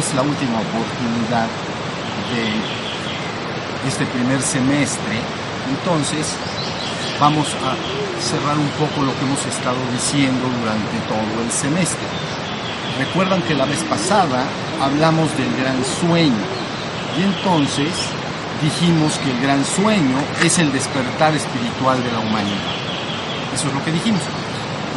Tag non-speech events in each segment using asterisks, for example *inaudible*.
es la última oportunidad de este primer semestre, entonces vamos a cerrar un poco lo que hemos estado diciendo durante todo el semestre. Recuerdan que la vez pasada hablamos del gran sueño y entonces dijimos que el gran sueño es el despertar espiritual de la humanidad. Eso es lo que dijimos.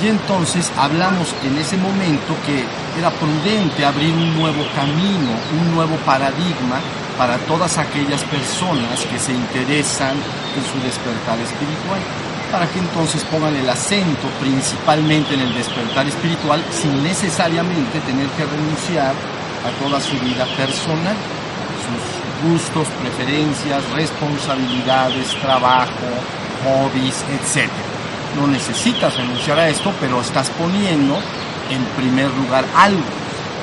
Y entonces hablamos en ese momento que era prudente abrir un nuevo camino, un nuevo paradigma para todas aquellas personas que se interesan en su despertar espiritual, para que entonces pongan el acento principalmente en el despertar espiritual sin necesariamente tener que renunciar a toda su vida personal, sus gustos, preferencias, responsabilidades, trabajo, hobbies, etc. No necesitas renunciar a esto, pero estás poniendo en primer lugar algo.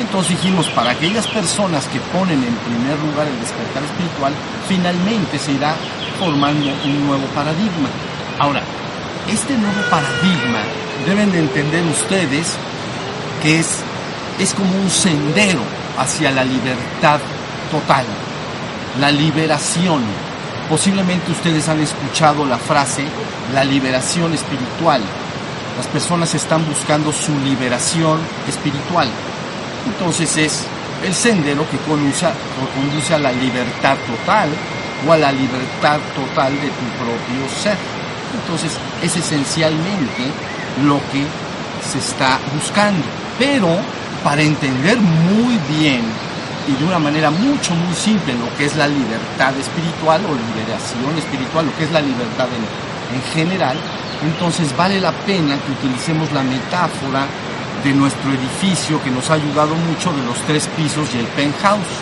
Entonces dijimos, para aquellas personas que ponen en primer lugar el despertar espiritual, finalmente se irá formando un nuevo paradigma. Ahora, este nuevo paradigma deben de entender ustedes que es, es como un sendero hacia la libertad total, la liberación. Posiblemente ustedes han escuchado la frase la liberación espiritual. Las personas están buscando su liberación espiritual. Entonces es el sendero que conduce, conduce a la libertad total o a la libertad total de tu propio ser. Entonces es esencialmente lo que se está buscando. Pero para entender muy bien y de una manera mucho, muy simple lo que es la libertad espiritual o liberación espiritual, lo que es la libertad en, en general, entonces vale la pena que utilicemos la metáfora de nuestro edificio que nos ha ayudado mucho de los tres pisos y el penthouse.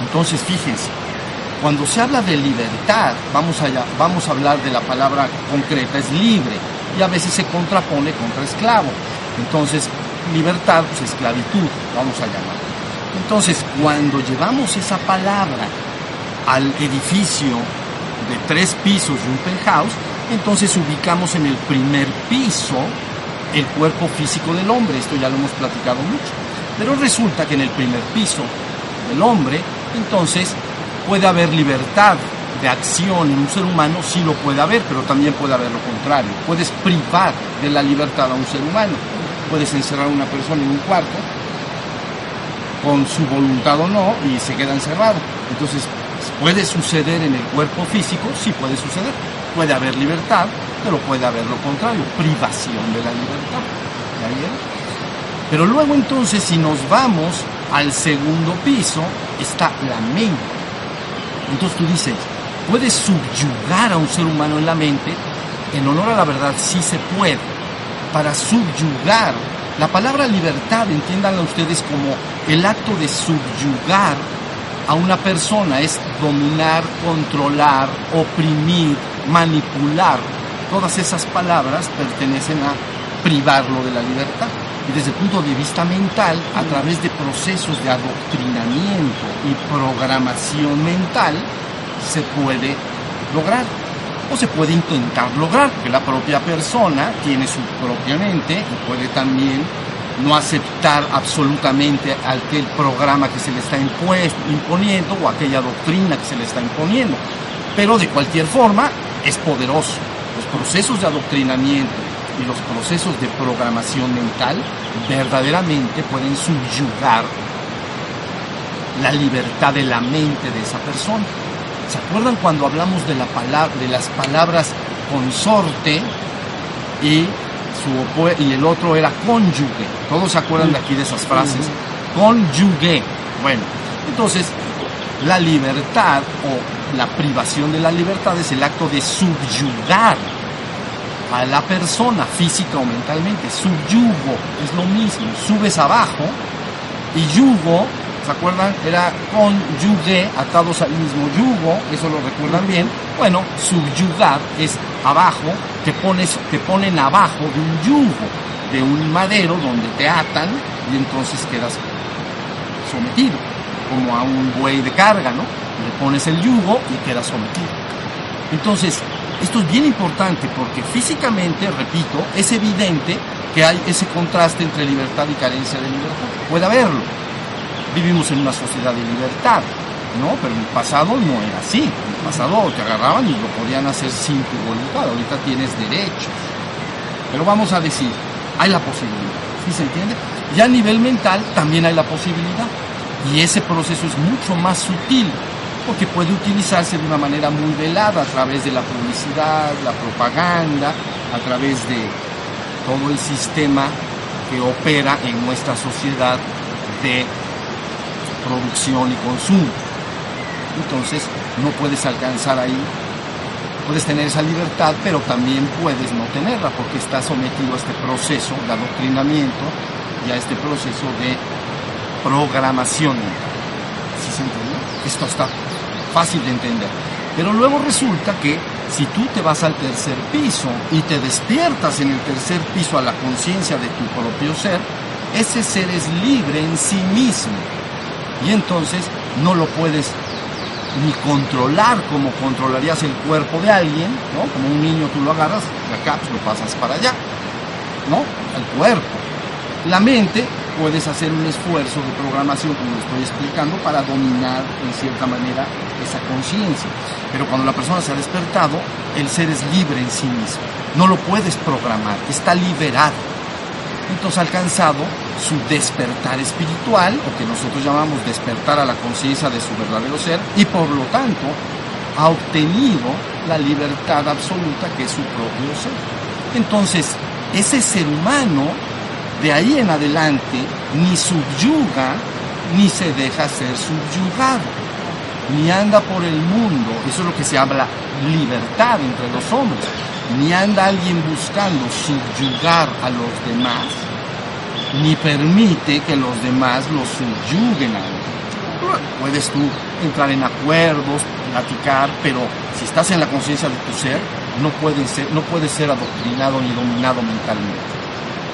Entonces fíjense, cuando se habla de libertad, vamos a, vamos a hablar de la palabra concreta, es libre, y a veces se contrapone contra esclavo. Entonces, libertad, pues esclavitud, vamos a llamar. Entonces, cuando llevamos esa palabra al edificio de tres pisos y un penthouse, entonces ubicamos en el primer piso el cuerpo físico del hombre, esto ya lo hemos platicado mucho. Pero resulta que en el primer piso del hombre, entonces puede haber libertad de acción en un ser humano, sí lo puede haber, pero también puede haber lo contrario. Puedes privar de la libertad a un ser humano. Puedes encerrar a una persona en un cuarto con su voluntad o no y se queda encerrado. Entonces, puede suceder en el cuerpo físico, sí puede suceder. Puede haber libertad, pero puede haber lo contrario, privación de la libertad. Pero luego entonces, si nos vamos al segundo piso, está la mente. Entonces tú dices, ¿puedes subyugar a un ser humano en la mente? En honor a la verdad, sí se puede. Para subyugar, la palabra libertad, entiéndanla ustedes como el acto de subyugar a una persona, es dominar, controlar, oprimir, manipular. Todas esas palabras pertenecen a privarlo de la libertad. Y desde el punto de vista mental, a través de procesos de adoctrinamiento y programación mental, se puede lograr. O se puede intentar lograr, porque la propia persona tiene su propia mente y puede también no aceptar absolutamente aquel programa que se le está imponiendo o aquella doctrina que se le está imponiendo. Pero de cualquier forma es poderoso. Los procesos de adoctrinamiento y los procesos de programación mental verdaderamente pueden subyugar la libertad de la mente de esa persona. ¿Se acuerdan cuando hablamos de, la palabra, de las palabras consorte y, su, y el otro era cónyuge? Todos se acuerdan de aquí de esas frases. Cónyuge. Bueno, entonces la libertad o la privación de la libertad es el acto de subyugar a la persona física o mentalmente. Subyugo es lo mismo, subes abajo y yugo, ¿se acuerdan? Era con yugue, atados al mismo yugo, eso lo recuerdan bien. Bueno, subyugar es abajo, te, pones, te ponen abajo de un yugo, de un madero donde te atan y entonces quedas sometido, como a un buey de carga, ¿no? Le pones el yugo y quedas sometido. Entonces, esto es bien importante porque físicamente, repito, es evidente que hay ese contraste entre libertad y carencia de libertad. Puede haberlo. Vivimos en una sociedad de libertad, ¿no? Pero en el pasado no era así. En el pasado te agarraban y lo podían hacer sin tu voluntad. Ahorita tienes derechos. Pero vamos a decir, hay la posibilidad. ¿Sí se entiende? Y a nivel mental también hay la posibilidad. Y ese proceso es mucho más sutil porque puede utilizarse de una manera muy velada a través de la publicidad, la propaganda, a través de todo el sistema que opera en nuestra sociedad de producción y consumo. Entonces, no puedes alcanzar ahí, puedes tener esa libertad, pero también puedes no tenerla porque estás sometido a este proceso de adoctrinamiento y a este proceso de programación. ¿Sí se entiende? Esto está fácil de entender. Pero luego resulta que si tú te vas al tercer piso y te despiertas en el tercer piso a la conciencia de tu propio ser, ese ser es libre en sí mismo. Y entonces no lo puedes ni controlar como controlarías el cuerpo de alguien, ¿no? Como un niño tú lo agarras, de acá pues, lo pasas para allá, ¿no? El cuerpo. La mente puedes hacer un esfuerzo de programación, como lo estoy explicando, para dominar en cierta manera esa conciencia. Pero cuando la persona se ha despertado, el ser es libre en sí mismo. No lo puedes programar, está liberado. Entonces ha alcanzado su despertar espiritual, o que nosotros llamamos despertar a la conciencia de su verdadero ser, y por lo tanto ha obtenido la libertad absoluta que es su propio ser. Entonces, ese ser humano de ahí en adelante ni subyuga ni se deja ser subyugado, ni anda por el mundo, eso es lo que se habla libertad entre los hombres, ni anda alguien buscando subyugar a los demás, ni permite que los demás lo subyuguen a él. Puedes tú entrar en acuerdos, platicar, pero si estás en la conciencia de tu ser, no, ser, no puedes ser adoctrinado ni dominado mentalmente.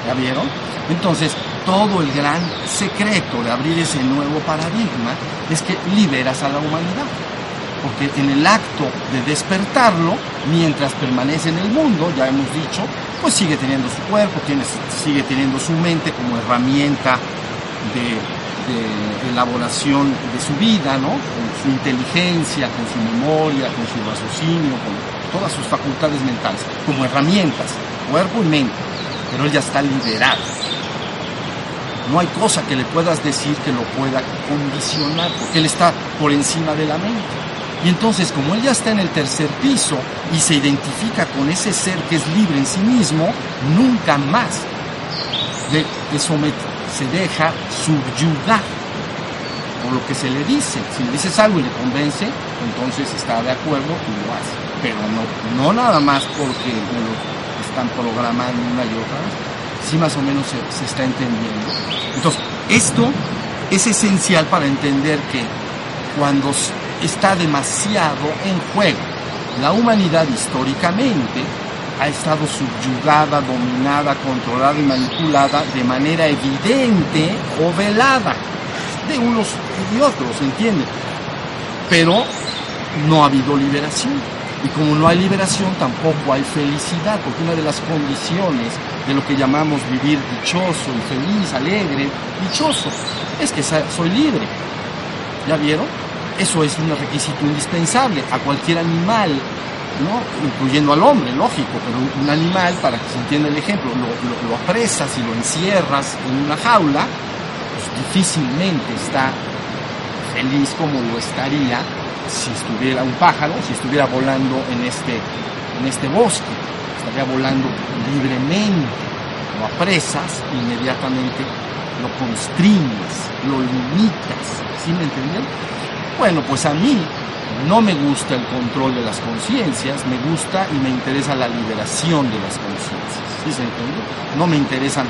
¿Ya vieron? Entonces, todo el gran secreto de abrir ese nuevo paradigma es que liberas a la humanidad. Porque en el acto de despertarlo, mientras permanece en el mundo, ya hemos dicho, pues sigue teniendo su cuerpo, tiene, sigue teniendo su mente como herramienta de, elaboración de su vida, ¿no? Con su inteligencia, con su memoria, con su raciocinio, con todas sus facultades mentales, como herramientas, cuerpo y mente. Pero él ya está liberado no hay cosa que le puedas decir que lo pueda condicionar, porque él está por encima de la mente. Y entonces, como él ya está en el tercer piso y se identifica con ese ser que es libre en sí mismo, nunca más le, se deja subyugar por lo que se le dice. Si le dices algo y le convence, entonces está de acuerdo y lo hace. Pero no, no nada más porque lo están programando una y otra si más o menos se, está entendiendo. Entonces, esto es esencial para entender que cuando está demasiado en juego, la humanidad históricamente ha estado subyugada, dominada, controlada y manipulada de manera evidente o velada de unos y otros, ¿entiende? Pero no ha habido liberación. Y como no hay liberación, tampoco hay felicidad, porque una de las condiciones de lo que llamamos vivir dichoso y feliz, alegre, dichoso, es que soy libre. ¿Ya vieron? Eso es un requisito indispensable a cualquier animal, ¿no? incluyendo al hombre, lógico, pero un animal, para que se entienda el ejemplo, lo, lo apresas y lo encierras en una jaula, pues difícilmente está feliz como lo estaría si estuviera un pájaro, si estuviera volando en este, en este bosque, estaría volando libremente, lo apresas, inmediatamente lo constriñes, lo limitas, ¿sí me entienden? Bueno, pues a mí no me gusta el control de las conciencias, me gusta y me interesa la liberación de las conciencias, ¿sí se entiende? No me interesan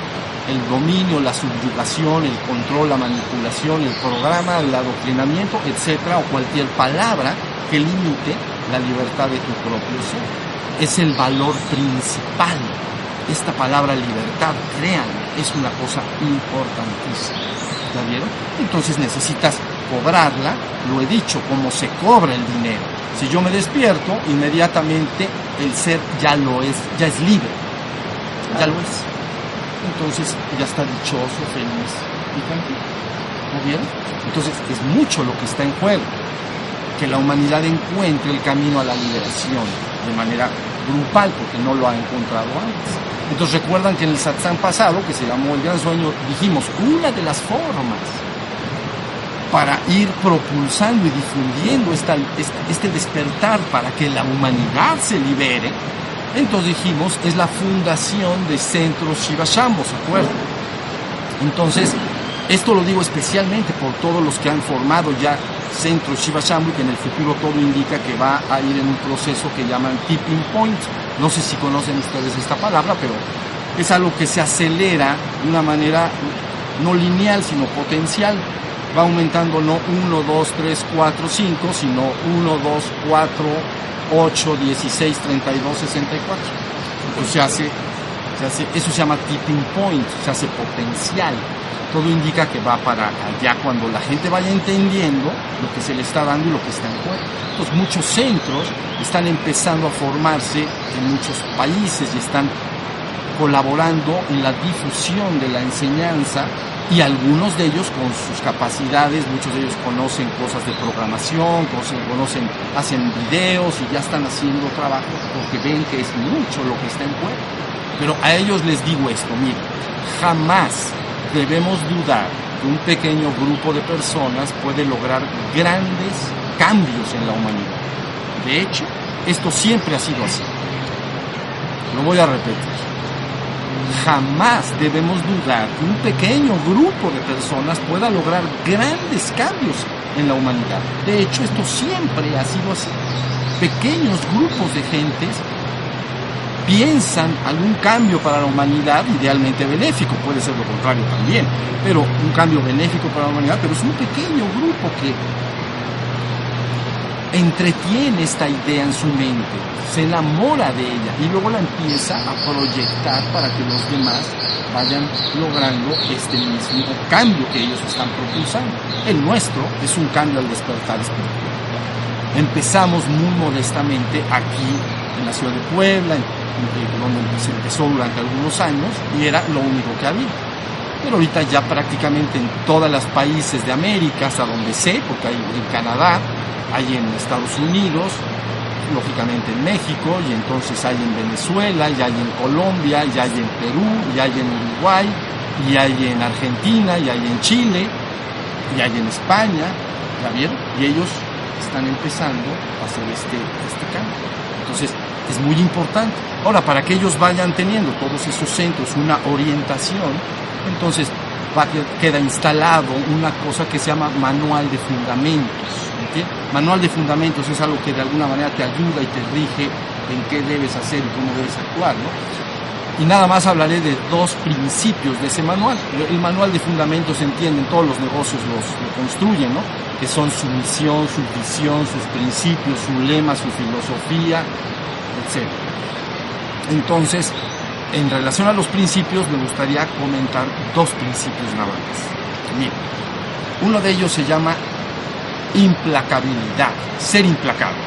el dominio, la subyugación, el control, la manipulación, el programa, el adoctrinamiento, etcétera, o cualquier palabra que limite la libertad de tu propio ser. Es el valor principal. Esta palabra libertad, crean, es una cosa importantísima. ¿Ya vieron? Entonces necesitas cobrarla, lo he dicho, como se cobra el dinero. Si yo me despierto, inmediatamente el ser ya lo es, ya es libre, ya lo es. entonces ya está dichoso, feliz y tranquilo. ¿Está bien? Entonces es mucho lo que está en juego. Que la humanidad encuentre el camino a la liberación de manera grupal, porque no lo ha encontrado antes. Entonces recuerdan que en el satsang pasado, que se llamó el gran sueño, dijimos, una de las formas para ir propulsando y difundiendo este despertar para que la humanidad se libere, entonces dijimos, es la fundación de Centros Shiva Shambho, ¿se acuerdan? Entonces, esto lo digo especialmente por todos los que han formado ya Shambho y que en el futuro todo indica que va a ir en un proceso que llaman tipping point. No sé si conocen ustedes esta palabra, pero es algo que se acelera de una manera no lineal, sino potencial va aumentando no 1, 2, 3, 4, 5, sino 1, 2, 4, 8, 16, 32, 64. Entonces se hace, se hace, eso se llama tipping point, se hace potencial. Todo indica que va para allá cuando la gente vaya entendiendo lo que se le está dando y lo que está en juego. Entonces muchos centros están empezando a formarse en muchos países y están colaborando en la difusión de la enseñanza y algunos de ellos con sus capacidades, muchos de ellos conocen cosas de programación, conocen, hacen videos y ya están haciendo trabajo porque ven que es mucho lo que está en juego. Pero a ellos les digo esto, miren, jamás debemos dudar que un pequeño grupo de personas puede lograr grandes cambios en la humanidad. De hecho, esto siempre ha sido así. Lo voy a repetir jamás debemos dudar que un pequeño grupo de personas pueda lograr grandes cambios en la humanidad. De hecho, esto siempre ha sido así. Pequeños grupos de gentes piensan algún cambio para la humanidad idealmente benéfico, puede ser lo contrario también, pero un cambio benéfico para la humanidad, pero es un pequeño grupo que entretiene esta idea en su mente, se enamora de ella y luego la empieza a proyectar para que los demás vayan logrando este mismo cambio que ellos están propulsando. El nuestro es un cambio al despertar espiritual. Empezamos muy modestamente aquí en la ciudad de Puebla, donde se empezó durante algunos años y era lo único que había. Pero ahorita ya prácticamente en todos los países de América, hasta donde sé, porque hay en Canadá, hay en Estados Unidos, lógicamente en México, y entonces hay en Venezuela, y hay en Colombia, y hay en Perú, y hay en Uruguay, y hay en Argentina, y hay en Chile, y hay en España, ¿ya vieron? Y ellos están empezando a hacer este, este cambio. Entonces, es muy importante. Ahora, para que ellos vayan teniendo todos esos centros una orientación, entonces va, queda instalado una cosa que se llama manual de fundamentos Manual de fundamentos es algo que de alguna manera te ayuda y te rige en qué debes hacer y cómo debes actuar, Y nada más hablaré de dos principios de ese manual. El manual de fundamentos entienden, todos los negocios los, lo construyen, ¿no? Que son su misión, su visión, sus principios, su lema, su filosofía, etc. Entonces, en relación a los principios, me gustaría comentar dos principios nada más. uno de ellos se llama implacabilidad, ser implacable.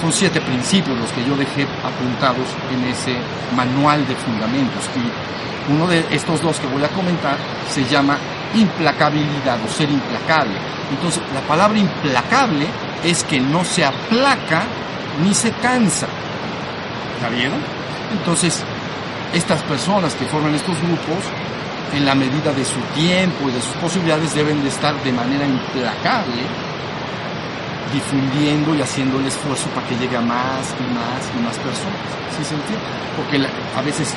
Son siete principios los que yo dejé apuntados en ese manual de fundamentos y uno de estos dos que voy a comentar se llama implacabilidad o ser implacable. Entonces, la palabra implacable es que no se aplaca ni se cansa. ¿Está? Entonces, estas personas que forman estos grupos, en la medida de su tiempo y de sus posibilidades, deben de estar de manera implacable difundiendo y haciendo el esfuerzo para que llegue a más y más y más personas. ¿Sí se? Porque a veces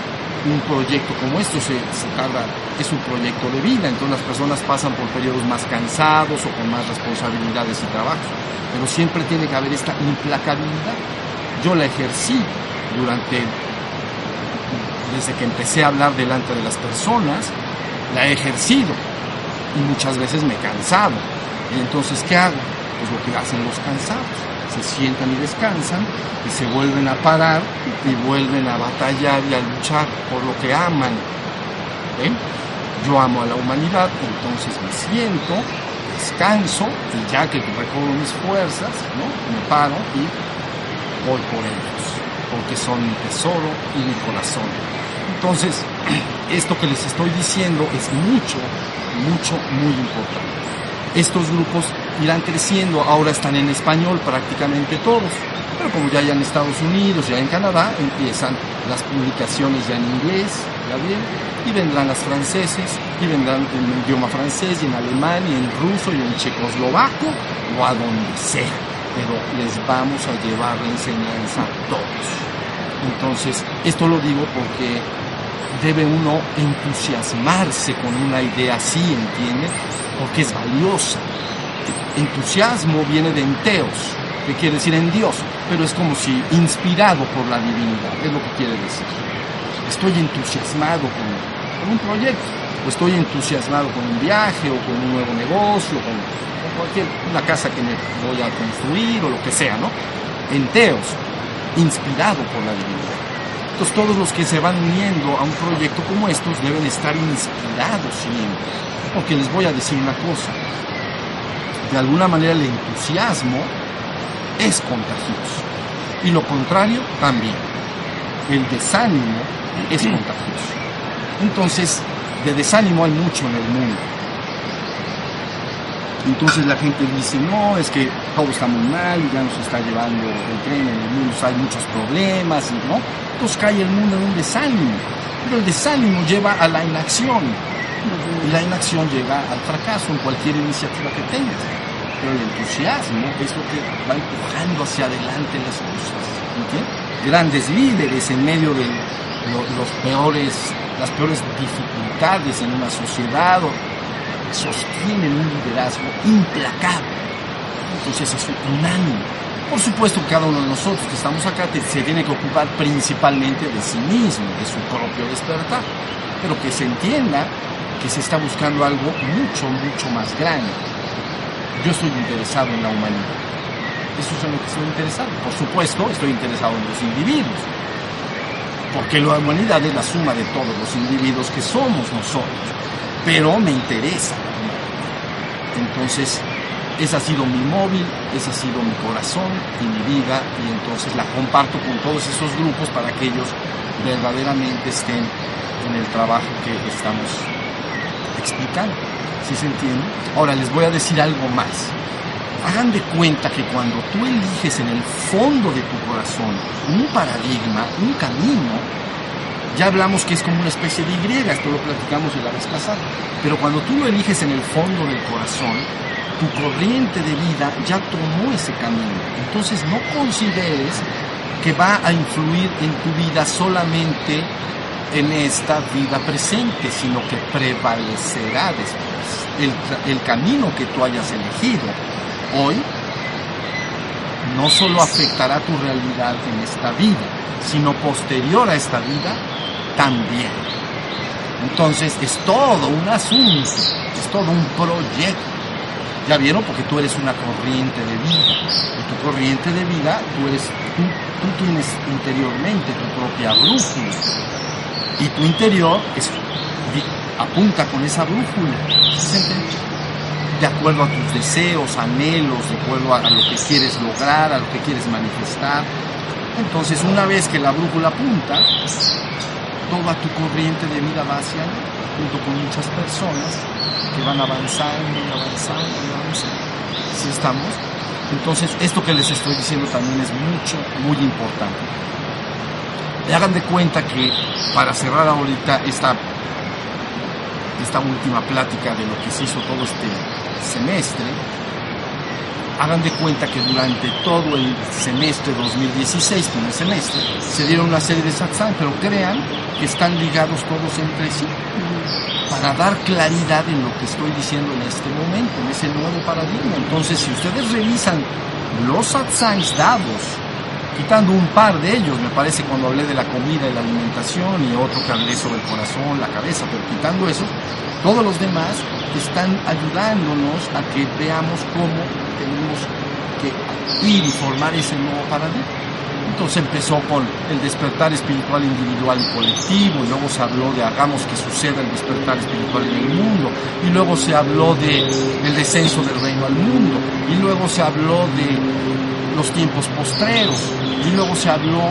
un proyecto como esto se, se, tarda, es un proyecto de vida, entonces las personas pasan por periodos más cansados o con más responsabilidades y trabajos, pero siempre tiene que haber esta implacabilidad. Yo la ejercí durante, desde que empecé a hablar delante de las personas, la he ejercido y muchas veces me he cansado. Y entonces, ¿qué hago? pues lo que hacen los cansados. Se sientan y descansan y se vuelven a parar y vuelven a batallar y a luchar por lo que aman. Yo amo a la humanidad, entonces me siento, descanso y ya que recobro mis fuerzas, ¿no? me paro y voy por ellos, porque son mi tesoro y mi corazón. Entonces, *clears throat* esto que les estoy diciendo es mucho, mucho, muy importante. Estos grupos irán creciendo, ahora están en español prácticamente todos, pero como ya hay en Estados Unidos, ya en Canadá, empiezan las publicaciones ya en inglés, ya bien, y vendrán las franceses, y vendrán en el idioma francés, y en alemán, y en ruso, y en checoslovaco, o a donde sea, pero les vamos a llevar la enseñanza a todos. Entonces, esto lo digo porque debe uno entusiasmarse con una idea así, ¿entiende? Porque es valiosa. Entusiasmo viene de enteos, que quiere decir en Dios, pero es como si inspirado por la divinidad, es lo que quiere decir. Estoy entusiasmado con, un proyecto, o estoy entusiasmado con un viaje, o con un nuevo negocio, con, con cualquier, una casa que me voy a construir, o lo que sea, ¿no? Enteos, inspirado por la divinidad. Entonces todos los que se van uniendo a un proyecto como estos deben estar inspirados siempre. Porque les voy a decir una cosa. De alguna manera el entusiasmo es contagioso. Y lo contrario también. El desánimo es *clears throat* contagioso. Entonces, de desánimo hay mucho en el mundo. Entonces la gente dice, no, es que todo está muy mal ya nos está llevando el tren en el mundo, hay muchos problemas, ¿no? Entonces cae el mundo en un desánimo. Pero el desánimo lleva a la inacción. Y la inacción llega al fracaso en cualquier iniciativa que tengas. Pero el entusiasmo es lo que va empujando hacia adelante las cosas. Grandes líderes en medio de lo, los peores, las peores dificultades en una sociedad sostienen un liderazgo implacable. Entonces es un ánimo. Por supuesto, cada uno de nosotros que estamos acá se tiene que ocupar principalmente de sí mismo, de su propio despertar, pero que se entienda que se está buscando algo mucho, mucho más grande. Yo estoy interesado en la humanidad. Eso es en lo que estoy interesado. Por supuesto, estoy interesado en los individuos, porque la humanidad es la suma de todos los individuos que somos nosotros pero me interesa. Entonces, ese ha sido mi móvil, ese ha sido mi corazón y mi vida, y entonces la comparto con todos esos grupos para que ellos verdaderamente estén en el trabajo que estamos explicando. ¿Sí se entiende? Ahora les voy a decir algo más. Hagan de cuenta que cuando tú eliges en el fondo de tu corazón un paradigma, un camino, ya hablamos que es como una especie de Y, esto lo platicamos la vez pasada. Pero cuando tú lo eliges en el fondo del corazón, tu corriente de vida ya tomó ese camino. Entonces no consideres que va a influir en tu vida solamente en esta vida presente, sino que prevalecerá después. El, el camino que tú hayas elegido hoy no solo afectará tu realidad en esta vida, sino posterior a esta vida también. Entonces es todo un asunto, es todo un proyecto. ¿Ya vieron? Porque tú eres una corriente de vida. Y tu corriente de vida, tú, eres, tú, tienes interiormente tu propia brújula. Y tu interior apunta con esa brújula. De acuerdo a tus deseos, anhelos, de acuerdo a lo que quieres lograr, a lo que quieres manifestar. Entonces, una vez que la brújula apunta, toda tu corriente de vida va junto con muchas personas que van avanzando y avanzando y avanzando. ¿Sí estamos? Entonces, esto que les estoy diciendo también es mucho, muy importante. Hagan de cuenta que para cerrar ahorita esta, esta última plática de lo que se hizo todo este semestre, hagan de cuenta que durante todo el semestre 2016, primer semestre, se dieron una serie de satsang, pero crean que están ligados todos entre sí para dar claridad en lo que estoy diciendo en este momento, en ese nuevo paradigma. Entonces, si ustedes revisan los satsangs dados, quitando un par de ellos, me parece cuando hablé de la comida y la alimentación y otro que hablé sobre el corazón, la cabeza, pero quitando eso, todos los demás están ayudándonos a que veamos cómo tenemos que ir y formar ese nuevo paradigma. Entonces empezó con el despertar espiritual individual y colectivo, y luego se habló de hagamos que suceda el despertar espiritual en el mundo, y luego se habló de, del descenso del reino al mundo, y luego se habló de los tiempos postreros, y luego se habló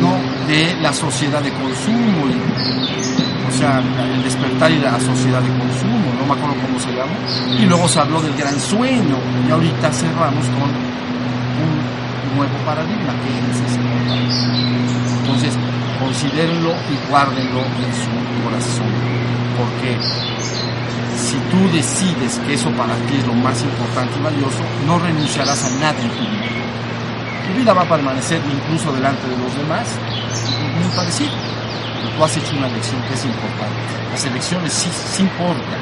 ¿no? de la sociedad de consumo, y, sea, el despertar y la sociedad de consumo, no me acuerdo cómo se llama, y luego se habló del gran sueño, y ahorita cerramos con nuevo paradigma, que es nuevo paradigma. Entonces, considérenlo y guárdenlo en su corazón, porque si tú decides que eso para ti es lo más importante y valioso, no renunciarás a nada en tu vida. Tu vida va a permanecer incluso delante de los demás, muy parecido. Tú has hecho una elección que es importante. Las elecciones sí, sí importan,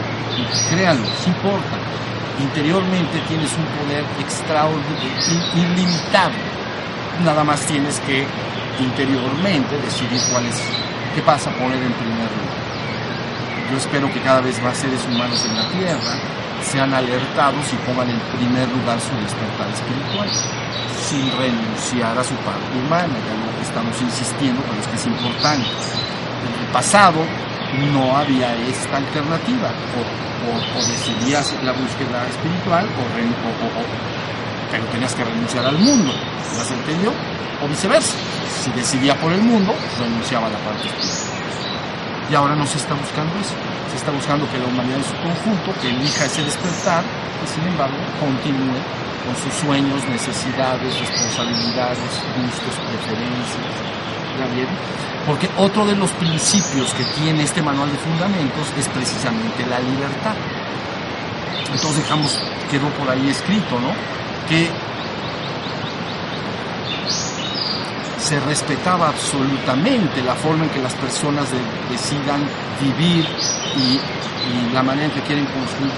créanlo, sí importan. Interiormente tienes un poder extraordinario, ilimitado. Nada más tienes que interiormente decidir cuál es, qué pasa poner en primer lugar. Yo espero que cada vez más seres humanos en la Tierra sean alertados y pongan en primer lugar su despertar espiritual, sin renunciar a su parte humana, ya lo estamos insistiendo, pero es que es importante. En el pasado no había esta alternativa, o, decidías la búsqueda espiritual, o, pero tenías que renunciar al mundo, ¿ya se entendió? O viceversa, si decidía por el mundo, renunciaba a la parte espiritual. Y ahora no se está buscando eso. Se está buscando que la humanidad en su conjunto, que elija ese despertar, y sin embargo continúe con sus sueños, necesidades, responsabilidades, gustos, preferencias. Porque otro de los principios que tiene este manual de fundamentos es precisamente la libertad. Entonces dejamos, quedó por ahí escrito, ¿no? Que se respetaba absolutamente la forma en que las personas de, decidan vivir y, y, la manera en que quieren construir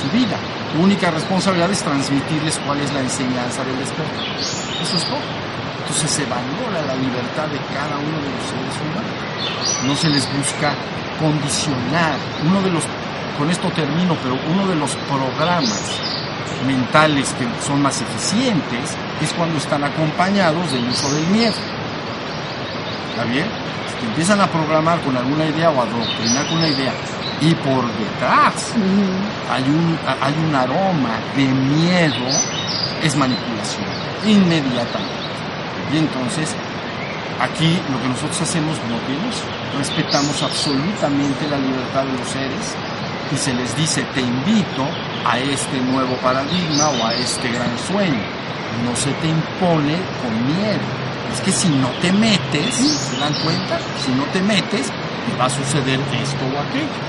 su vida. Tu única responsabilidad es transmitirles cuál es la enseñanza del despertar. Eso es todo. Entonces se valora la libertad de cada uno de los seres humanos. No se les busca condicionar. Uno de los, con esto termino, pero uno de los programas mentales que son más eficientes es cuando están acompañados del uso del miedo. ¿Está bien? Si te empiezan a programar con alguna idea o a adoctrinar con una idea y por detrás uh -huh. hay, un, hay un aroma de miedo, es manipulación, inmediatamente. Y entonces, aquí lo que nosotros hacemos no tenemos, respetamos absolutamente la libertad de los seres y se les dice, te invito a este nuevo paradigma o a este gran sueño. No se te impone con miedo. Es que si no te metes, ¿se dan cuenta? Si no te metes, te va a suceder esto o aquello.